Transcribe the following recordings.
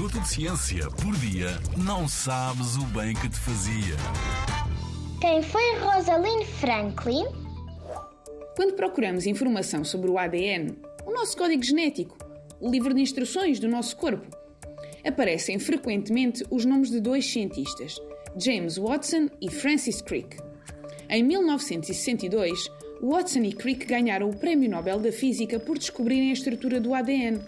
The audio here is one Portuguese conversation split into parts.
minuto de ciência por dia, não sabes o bem que te fazia. Quem foi Rosalind Franklin? Quando procuramos informação sobre o ADN, o nosso código genético, o livro de instruções do nosso corpo, aparecem frequentemente os nomes de dois cientistas, James Watson e Francis Crick. Em 1962, Watson e Crick ganharam o Prémio Nobel da Física por descobrirem a estrutura do ADN.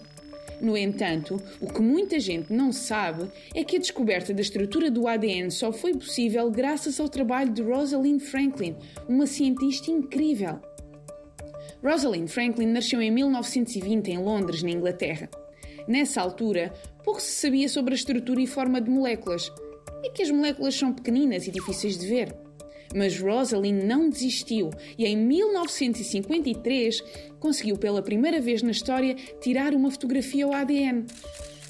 No entanto, o que muita gente não sabe é que a descoberta da estrutura do ADN só foi possível graças ao trabalho de Rosalind Franklin, uma cientista incrível. Rosalind Franklin nasceu em 1920 em Londres, na Inglaterra. Nessa altura, pouco se sabia sobre a estrutura e forma de moléculas. É que as moléculas são pequeninas e difíceis de ver. Mas Rosalind não desistiu e em 1953 conseguiu pela primeira vez na história tirar uma fotografia ao ADN.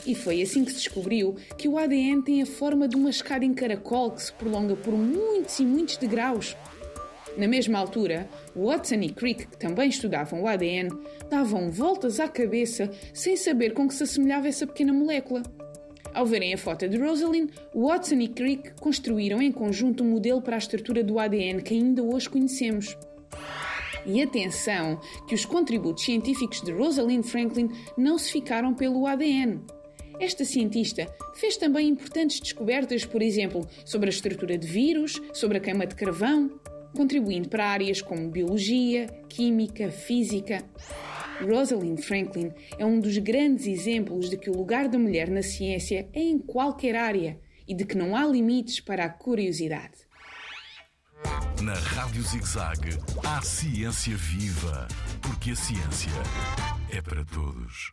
E foi assim que se descobriu que o ADN tem a forma de uma escada em caracol que se prolonga por muitos e muitos degraus. Na mesma altura, Watson e Crick, que também estudavam o ADN, davam voltas à cabeça sem saber com que se assemelhava essa pequena molécula. Ao verem a foto de Rosalind, Watson e Crick construíram em conjunto um modelo para a estrutura do ADN que ainda hoje conhecemos. E atenção que os contributos científicos de Rosalind Franklin não se ficaram pelo ADN. Esta cientista fez também importantes descobertas, por exemplo, sobre a estrutura de vírus, sobre a queima de carvão, contribuindo para áreas como biologia, química, física. Rosalind Franklin é um dos grandes exemplos de que o lugar da mulher na ciência é em qualquer área e de que não há limites para a curiosidade. Na Rádio ZigZag, há ciência viva, porque a ciência é para todos.